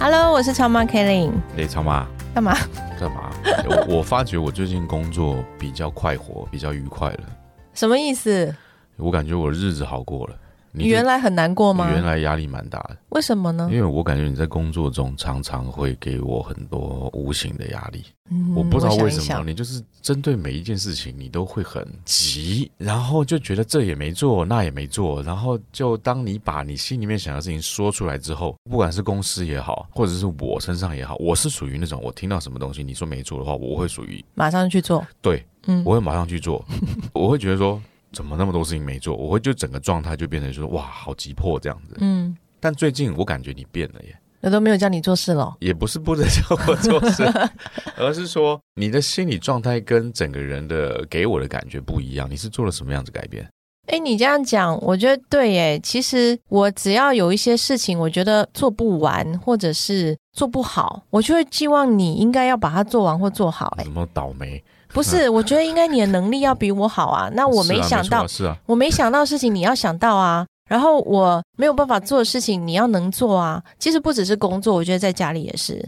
Hello，我是超妈 Kelly，哎，超妈干嘛？干嘛？我我发觉我最近工作比较快活，比较愉快了。什么意思？我感觉我日子好过了。你原来很难过吗？原来压力蛮大的，为什么呢因？为我感觉你在工作中常常会给我很多无形的压力。嗯我不知道为什么，想想你就是针对每一件事情，你都会很急，然后就觉得这也没做，那也没做，然后就当你把你心里面想的事情说出来之后，不管是公司也好，或者是我身上也好，我是属于那种我听到什么东西你说没做的话，我会属于马上去做。对，嗯我会马上去做，我会觉得说怎么那么多事情没做，我会就整个状态就变成说哇好急迫这样子。嗯，但最近我感觉你变了耶。我都没有叫你做事了。也不是不能叫我做事，而是说你的心理状态跟整个人的给我的感觉不一样。你是做了什么样子改变？哎，你这样讲，我觉得对耶。其实我只要有一些事情，我觉得做不完或者是做不好，我就会寄望你应该要把它做完或做好。哎什，么倒霉？不是，我觉得应该你的能力要比我好啊。那我没想到，我没想到事情你要想到啊。然后我没有办法做的事情，你要能做啊。其实不只是工作，我觉得在家里也是。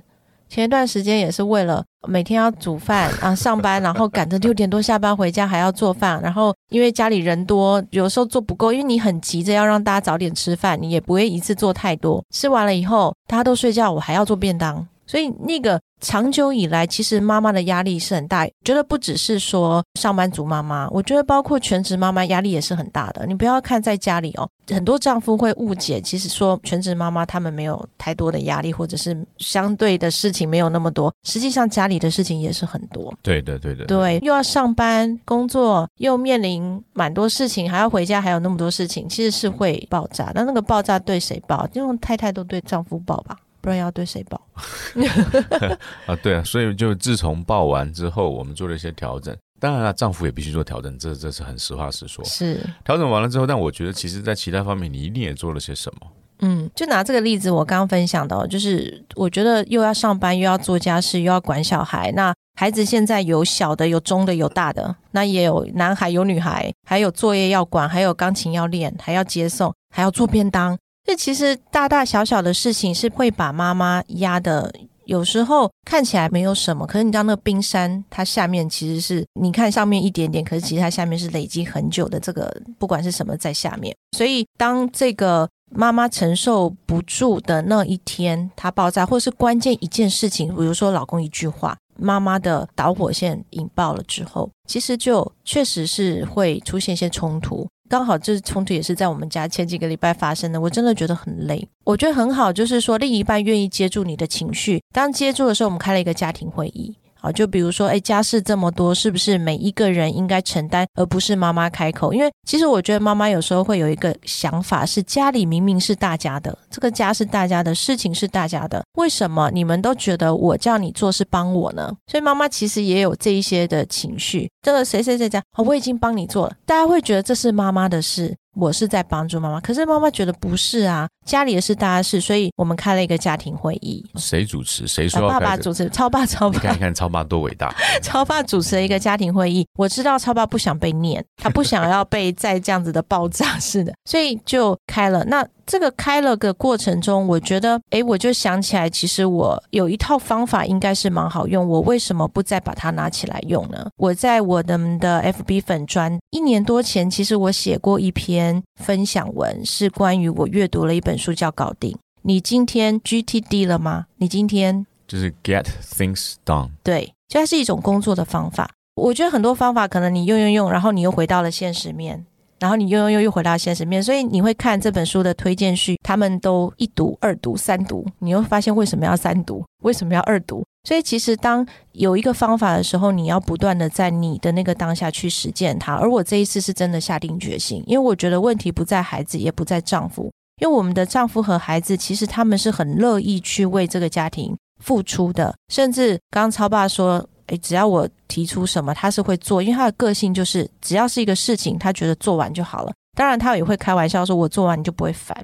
前一段时间也是为了每天要煮饭啊，上班，然后赶着六点多下班回家还要做饭，然后因为家里人多，有时候做不够，因为你很急着要让大家早点吃饭，你也不会一次做太多。吃完了以后，大家都睡觉，我还要做便当，所以那个长久以来，其实妈妈的压力是很大。觉得不只是说上班族妈妈，我觉得包括全职妈妈压力也是很大的。你不要看在家里哦，很多丈夫会误解，其实说全职妈妈他们没有太多的压力，或者是相对的事情没有那么多。实际上家里的事情也是很多。对的对的，对，又要上班工作，又面临蛮多事情，还要回家，还有那么多事情，其实是会爆炸。那那个爆炸对谁爆？因为太太都对丈夫爆吧，不然要对谁报？啊对啊，所以就自从报完之后，我们做了一些调整。当然了，丈夫也必须做调整，这这是很实话实说。是。调整完了之后，但我觉得其实在其他方面，你一定也做了些什么。嗯，就拿这个例子，我刚刚分享的哦，就是我觉得又要上班，又要做家事，又要管小孩。那孩子现在有小的，有中的，有大的，那也有男孩，有女孩，还有作业要管，还有钢琴要练，还要接送，还要做便当。这其实大大小小的事情是会把妈妈压的。有时候看起来没有什么，可是你知道那个冰山，它下面其实是你看上面一点点，可是其实它下面是累积很久的这个不管是什么在下面。所以当这个妈妈承受不住的那一天，它爆炸，或是关键一件事情，比如说老公一句话，妈妈的导火线引爆了之后，其实就确实是会出现一些冲突。刚好这冲突也是在我们家前几个礼拜发生的，我真的觉得很累。我觉得很好，就是说另一半愿意接住你的情绪。当接住的时候，我们开了一个家庭会议。啊，就比如说，哎，家事这么多，是不是每一个人应该承担，而不是妈妈开口？因为其实我觉得妈妈有时候会有一个想法，是家里明明是大家的，这个家是大家的，事情是大家的，为什么你们都觉得我叫你做是帮我呢？所以妈妈其实也有这一些的情绪。这个谁谁谁讲，哦，我已经帮你做了，大家会觉得这是妈妈的事。我是在帮助妈妈，可是妈妈觉得不是啊，家里的事大家事，所以我们开了一个家庭会议，谁主持？谁说呃爸？爸主持，超爸超爸你看看超爸多伟大！超爸主持了一个家庭会议，我知道超爸不想被念，他不想要被再这样子的爆炸似的，所以就开了。那这个开了个过程中，我觉得，哎，我就想起来，其实我有一套方法应该是蛮好用，我为什么不再把它拿起来用呢？我在我的的 FB 粉专一年多前，其实我写过一篇分享文，是关于我阅读了一本书叫《搞定》。你今天 GTD 了吗？你今天就是 get things done。对，就它是一种工作的方法。我觉得很多方法可能你用用用，然后你又回到了现实面，然后你用用用又回到现实面，所以你会看这本书的推荐序，他们都一读、二读、三读，你会发现为什么要三读，为什么要二读？所以其实当有一个方法的时候，你要不断的在你的那个当下去实践它。而我这一次是真的下定决心，因为我觉得问题不在孩子，也不在丈夫，因为我们的丈夫和孩子其实他们是很乐意去为这个家庭付出的，甚至刚超爸说，诶，只要我提出什么，他是会做，因为他的个性就是只要是一个事情，他觉得做完就好了。当然，他也会开玩笑说，我做完你就不会烦。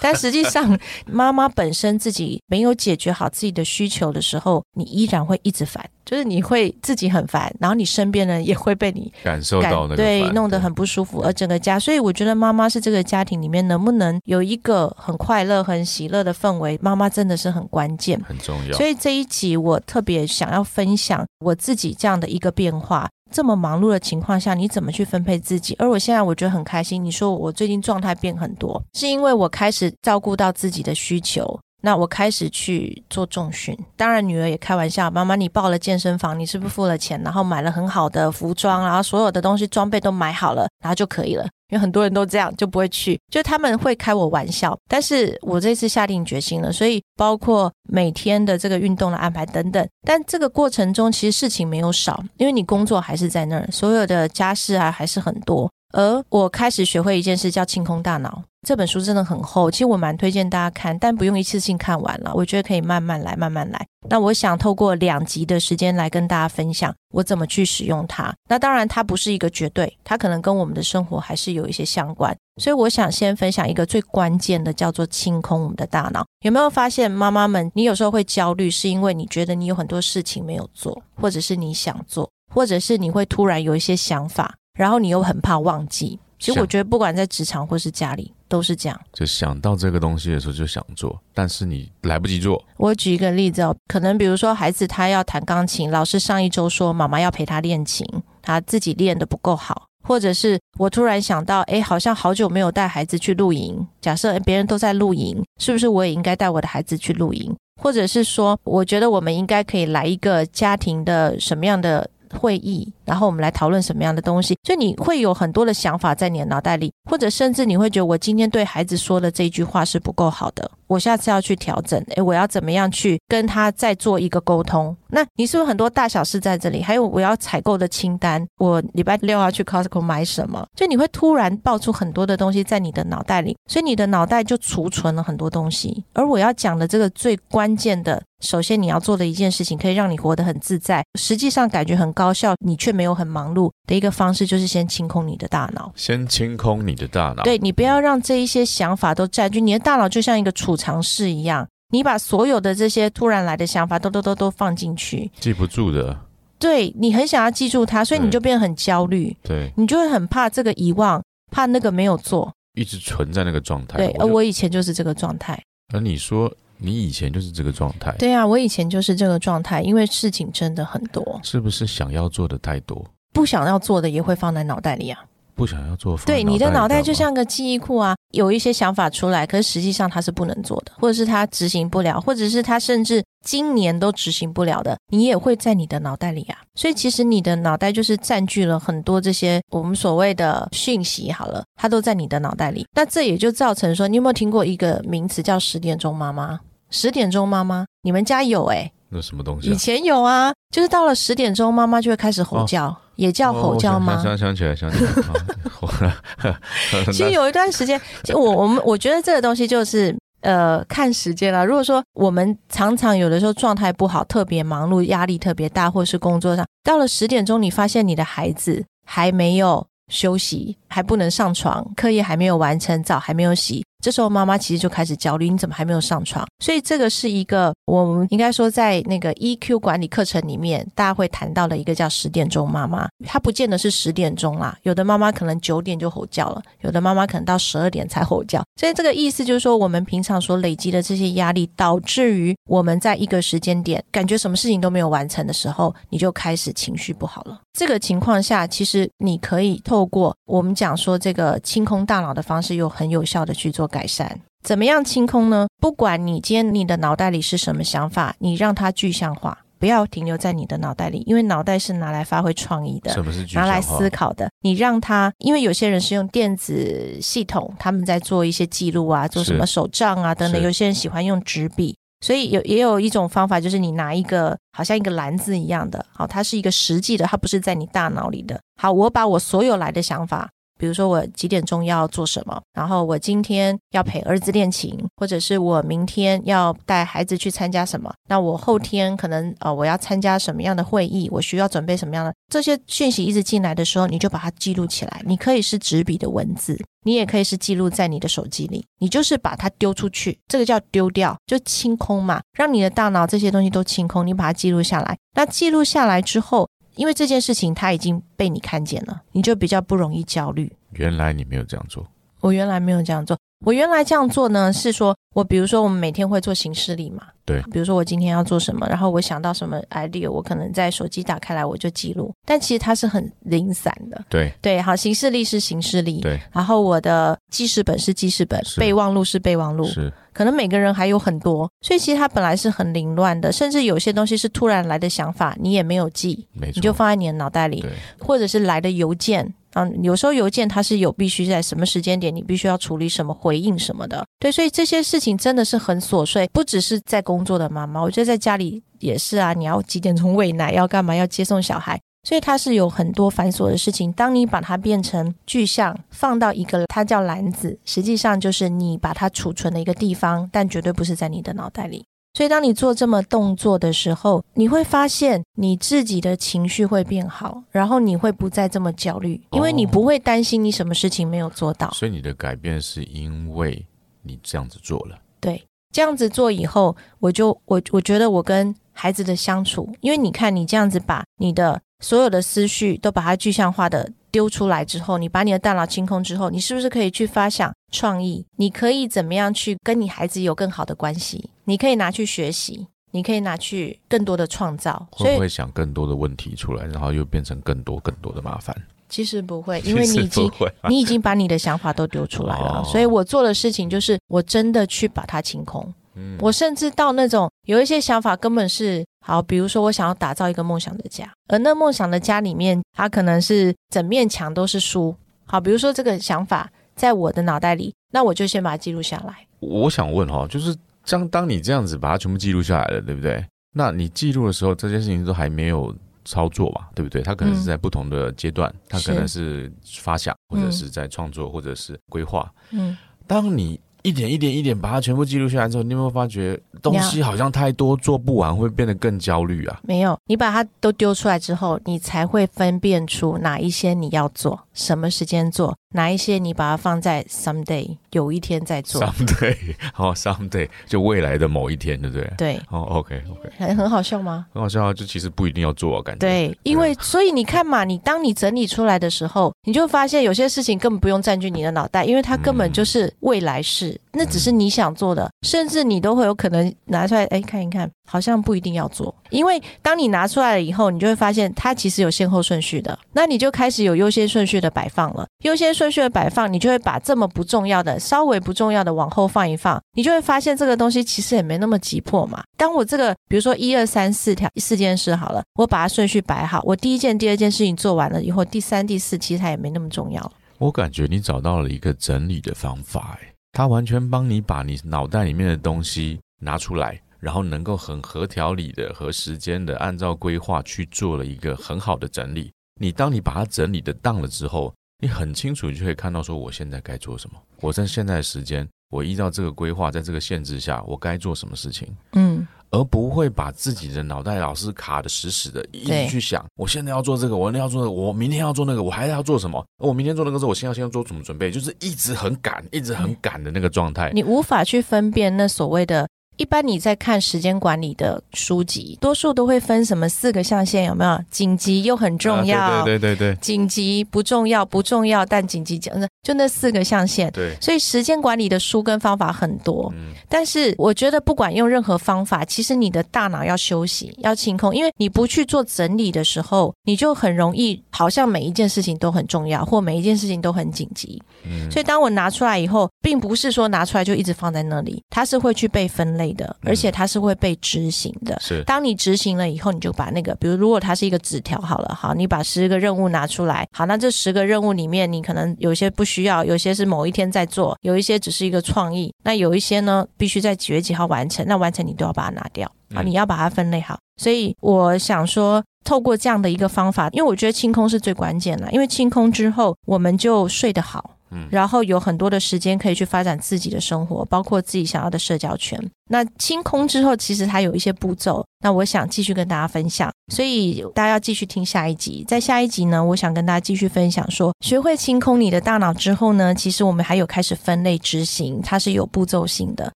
但实际上，妈妈本身自己没有解决好自己的需求的时候，你依然会一直烦，就是你会自己很烦，然后你身边人也会被你感受到那个对弄得很不舒服，而整个家，所以我觉得妈妈是这个家庭里面能不能有一个很快乐、很喜乐的氛围，妈妈真的是很关键。很重要。所以这一集我特别想要分享我自己这样的一个变化。这么忙碌的情况下，你怎么去分配自己？而我现在我觉得很开心。你说我最近状态变很多，是因为我开始照顾到自己的需求。那我开始去做重训，当然女儿也开玩笑，妈妈你报了健身房，你是不是付了钱，然后买了很好的服装，然后所有的东西装备都买好了，然后就可以了？因为很多人都这样，就不会去，就他们会开我玩笑。但是我这次下定决心了，所以包括每天的这个运动的安排等等。但这个过程中其实事情没有少，因为你工作还是在那儿，所有的家事啊还是很多。而我开始学会一件事，叫清空大脑。这本书真的很厚，其实我蛮推荐大家看，但不用一次性看完了。我觉得可以慢慢来，慢慢来。那我想透过两集的时间来跟大家分享我怎么去使用它。那当然，它不是一个绝对，它可能跟我们的生活还是有一些相关。所以我想先分享一个最关键的，叫做清空我们的大脑。有没有发现，妈妈们，你有时候会焦虑，是因为你觉得你有很多事情没有做，或者是你想做，或者是你会突然有一些想法，然后你又很怕忘记。其实我觉得，不管在职场或是家里，都是这样。就想到这个东西的时候就想做，但是你来不及做。我举一个例子哦，可能比如说孩子他要弹钢琴，老师上一周说妈妈要陪他练琴，他自己练的不够好，或者是我突然想到，哎，好像好久没有带孩子去露营。假设别人都在露营，是不是我也应该带我的孩子去露营？或者是说，我觉得我们应该可以来一个家庭的什么样的会议？然后我们来讨论什么样的东西，所以你会有很多的想法在你的脑袋里，或者甚至你会觉得我今天对孩子说的这一句话是不够好的，我下次要去调整。诶，我要怎么样去跟他再做一个沟通？那你是不是很多大小事在这里？还有我要采购的清单，我礼拜六要去 Costco 买什么？就你会突然爆出很多的东西在你的脑袋里，所以你的脑袋就储存了很多东西。而我要讲的这个最关键的，首先你要做的一件事情，可以让你活得很自在，实际上感觉很高效，你却没有很忙碌的一个方式，就是先清空你的大脑。先清空你的大脑，对你不要让这一些想法都占据你的大脑，就像一个储藏室一样，你把所有的这些突然来的想法都都都都放进去，记不住的。对你很想要记住它，所以你就变得很焦虑，对，你就会很怕这个遗忘，怕那个没有做。一直存在那个状态。对，而我以前就是这个状态。而你说你以前就是这个状态，对啊，我以前就是这个状态，因为事情真的很多，是不是想要做的太多，不想要做的也会放在脑袋里啊。不想要做？对，你的脑袋就像像个记忆库啊，有一些想法出来，可是实际上它是不能做的，或者是它执行不了，或者是它甚至今年都执行不了的，你也会在你的脑袋里啊。所以其实你的脑袋就是占据了很多这些我们所谓的讯息，好了，它都在你的脑袋里。那这也就造成说，你有没有听过一个名词叫十点钟妈妈？十点钟妈妈，你们家有哎、那什么东西以啊？前有啊，就是到了十点钟，妈妈就会开始吼叫，也叫吼叫吗？哦想起来，想起来，啊 其实有一段时间，就我我们我觉得这个东西就是呃看时间了。如果说我们常常有的时候状态不好，特别忙碌，压力特别大，或是工作上到了十点钟，你发现你的孩子还没有休息，还不能上床，课业还没有完成，澡还没有洗。这时候妈妈其实就开始焦虑，你怎么还没有上床？所以这个是一个我们应该说在那个 EQ 管理课程里面，大家会谈到的一个叫十点钟妈妈。她不见得是十点钟啦，有的妈妈可能九点就吼叫了，有的妈妈可能到十二点才吼叫。所以这个意思就是说，我们平常所累积的这些压力，导致于我们在一个时间点感觉什么事情都没有完成的时候，你就开始情绪不好了。这个情况下，其实你可以透过我们讲说这个清空大脑的方式，又很有效的去做改善。怎么样清空呢？不管你今天你的脑袋里是什么想法，你让它具象化，不要停留在你的脑袋里，因为脑袋是拿来发挥创意的。什么是具拿来思考的。你让它，因为有些人是用电子系统，他们在做一些记录啊，做什么手账啊等等。有些人喜欢用纸笔，所以有也有一种方法，就是你拿一个好像一个篮子一样的，好，它是一个实际的，它不是在你大脑里的。好，我把我所有来的想法。比如说我几点钟要做什么，然后我今天要陪儿子练琴，或者是我明天要带孩子去参加什么，那我后天可能呃我要参加什么样的会议，我需要准备什么样的这些讯息一直进来的时候，你就把它记录起来。你可以是纸笔的文字，你也可以是记录在你的手机里，你就是把它丢出去，这个叫丢掉，就清空嘛，让你的大脑这些东西都清空，你把它记录下来。那记录下来之后。因为这件事情它已经被你看见了，你就比较不容易焦虑。原来你没有这样做，我原来没有这样做。我原来这样做呢，是说我比如说我们每天会做行事历嘛，对，比如说我今天要做什么，然后我想到什么 idea，我可能在手机打开来我就记录，但其实它是很零散的。对对，好，行事历是行事历，对，然后我的记事本是记事本，备忘录是备忘录，是。可能每个人还有很多，所以其实它本来是很凌乱的，甚至有些东西是突然来的想法，你也没有记，你就放在你的脑袋里，或者是来的邮件。嗯，有时候邮件它是有必须在什么时间点，你必须要处理什么回应什么的。对，所以这些事情真的是很琐碎，不只是在工作的妈妈，我觉得在家里也是啊。你要几点钟喂奶，要干嘛，要接送小孩，所以它是有很多繁琐的事情。当你把它变成具象，放到一个它叫篮子，实际上就是你把它储存的一个地方，但绝对不是在你的脑袋里。所以，当你做这么动作的时候，你会发现你自己的情绪会变好，然后你会不再这么焦虑，因为你不会担心你什么事情没有做到。所以，你的改变是因为你这样子做了。对，这样子做以后，我就我我觉得我跟孩子的相处，因为你看你这样子把你的所有的思绪都把它具象化的。丢出来之后，你把你的大脑清空之后，你是不是可以去发想创意？你可以怎么样去跟你孩子有更好的关系？你可以拿去学习，你可以拿去更多的创造。会不会想更多的问题出来，然后又变成更多更多的麻烦？其实不会，因为你已经你已经把你的想法都丢出来了。所以我做的事情就是，我真的去把它清空。嗯我甚至到那种有一些想法根本是好，比如说我想要打造一个梦想的家，而那梦想的家里面，它可能是整面墙都是书。好，比如说这个想法在我的脑袋里，那我就先把它记录下来。我想问哈，就是当当你这样子把它全部记录下来了，对不对？那你记录的时候，这件事情都还没有操作吧，对不对？它可能是在不同的阶段，它可能是发想，或者是在创作，或者是规划。嗯，当你。一点一点一点把它全部记录下来之后，你有没有发觉东西好像太多，做不完会变得更焦虑啊？没有，你把它都丢出来之后，你才会分辨出哪一些你要做，什么时间做。哪一些你把它放在 someday 有一天再做 someday 好 someday 就未来的某一天对不对？对哦 OK OK 很很好笑吗？很好笑啊！就其实不一定要做，感觉对，因为所以你看嘛，你当你整理出来的时候，你就发现有些事情根本不用占据你的脑袋，因为它根本就是未来式，那只是你想做的，甚至你都会有可能拿出来哎看一看，好像不一定要做，因为当你拿出来了以后，你就会发现它其实有先后顺序的，那你就开始有优先顺序的摆放了，优先。顺序的摆放，你就会把这么不重要的、稍微不重要的往后放一放，你就会发现这个东西其实也没那么急迫嘛。当我这个，比如说一二三四条四件事好了，我把它顺序摆好，我第一件、第二件事情做完了以后，第三、第四其实它也没那么重要。我感觉你找到了一个整理的方法，哎，它完全帮你把你脑袋里面的东西拿出来，然后能够很合条理的、和时间的，按照规划去做了一个很好的整理。你当你把它整理的当了之后。你很清楚，就可以看到说我现在该做什么。我在现在的时间，我依照这个规划，在这个限制下，我该做什么事情。嗯，而不会把自己的脑袋老是卡的死死的，一直去想，我现在要做这个，我那要做，我明天要做那个，我还要做什么？我明天做那个时候，我现在先要做什么准备？就是一直很赶，一直很赶的那个状态。你无法去分辨那所谓的。一般你在看时间管理的书籍，多数都会分什么四个象限，有没有？紧急又很重要，对对对对，紧急不重要，不重要但紧急就那四个象限。对，所以时间管理的书跟方法很多，嗯，但是我觉得不管用任何方法，其实你的大脑要休息，要清空，因为你不去做整理的时候，你就很容易好像每一件事情都很重要，或每一件事情都很紧急。嗯，所以当我拿出来以后，并不是说拿出来就一直放在那里，它是会去被分类。类的，而且它是会被执行的。是，当你执行了以后，你就把那个，比如如果它是一个纸条，好了，好，你把十个任务拿出来，好，那这十个任务里面，你可能有些不需要，有些是某一天在做，有一些只是一个创意，那有一些呢，必须在几月几号完成，那完成你都要把它拿掉。啊，嗯你要把它分类好。所以我想说，透过这样的一个方法，因为我觉得清空是最关键的，因为清空之后，我们就睡得好。然后有很多的时间可以去发展自己的生活，包括自己想要的社交圈。那清空之后，其实它有一些步骤，那我想继续跟大家分享，所以大家要继续听下一集。在下一集呢，我想跟大家继续分享说，学会清空你的大脑之后呢，其实我们还有开始分类执行，它是有步骤性的，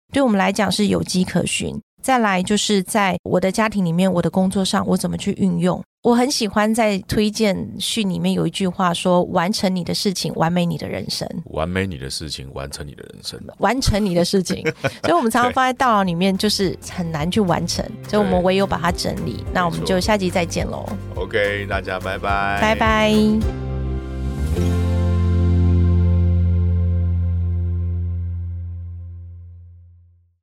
对我们来讲是有迹可循。再来就是在我的家庭里面，我的工作上，我怎么去运用？我很喜欢在推荐序里面有一句话说：“完成你的事情，完美你的人生。”完美你的事情，完成你的人生。完成你的事情，所以我们常常放在大脑里面，就是很难去完成，所以我们唯有把它整理。那我们就下集再见喽，OK，大家拜拜，拜拜。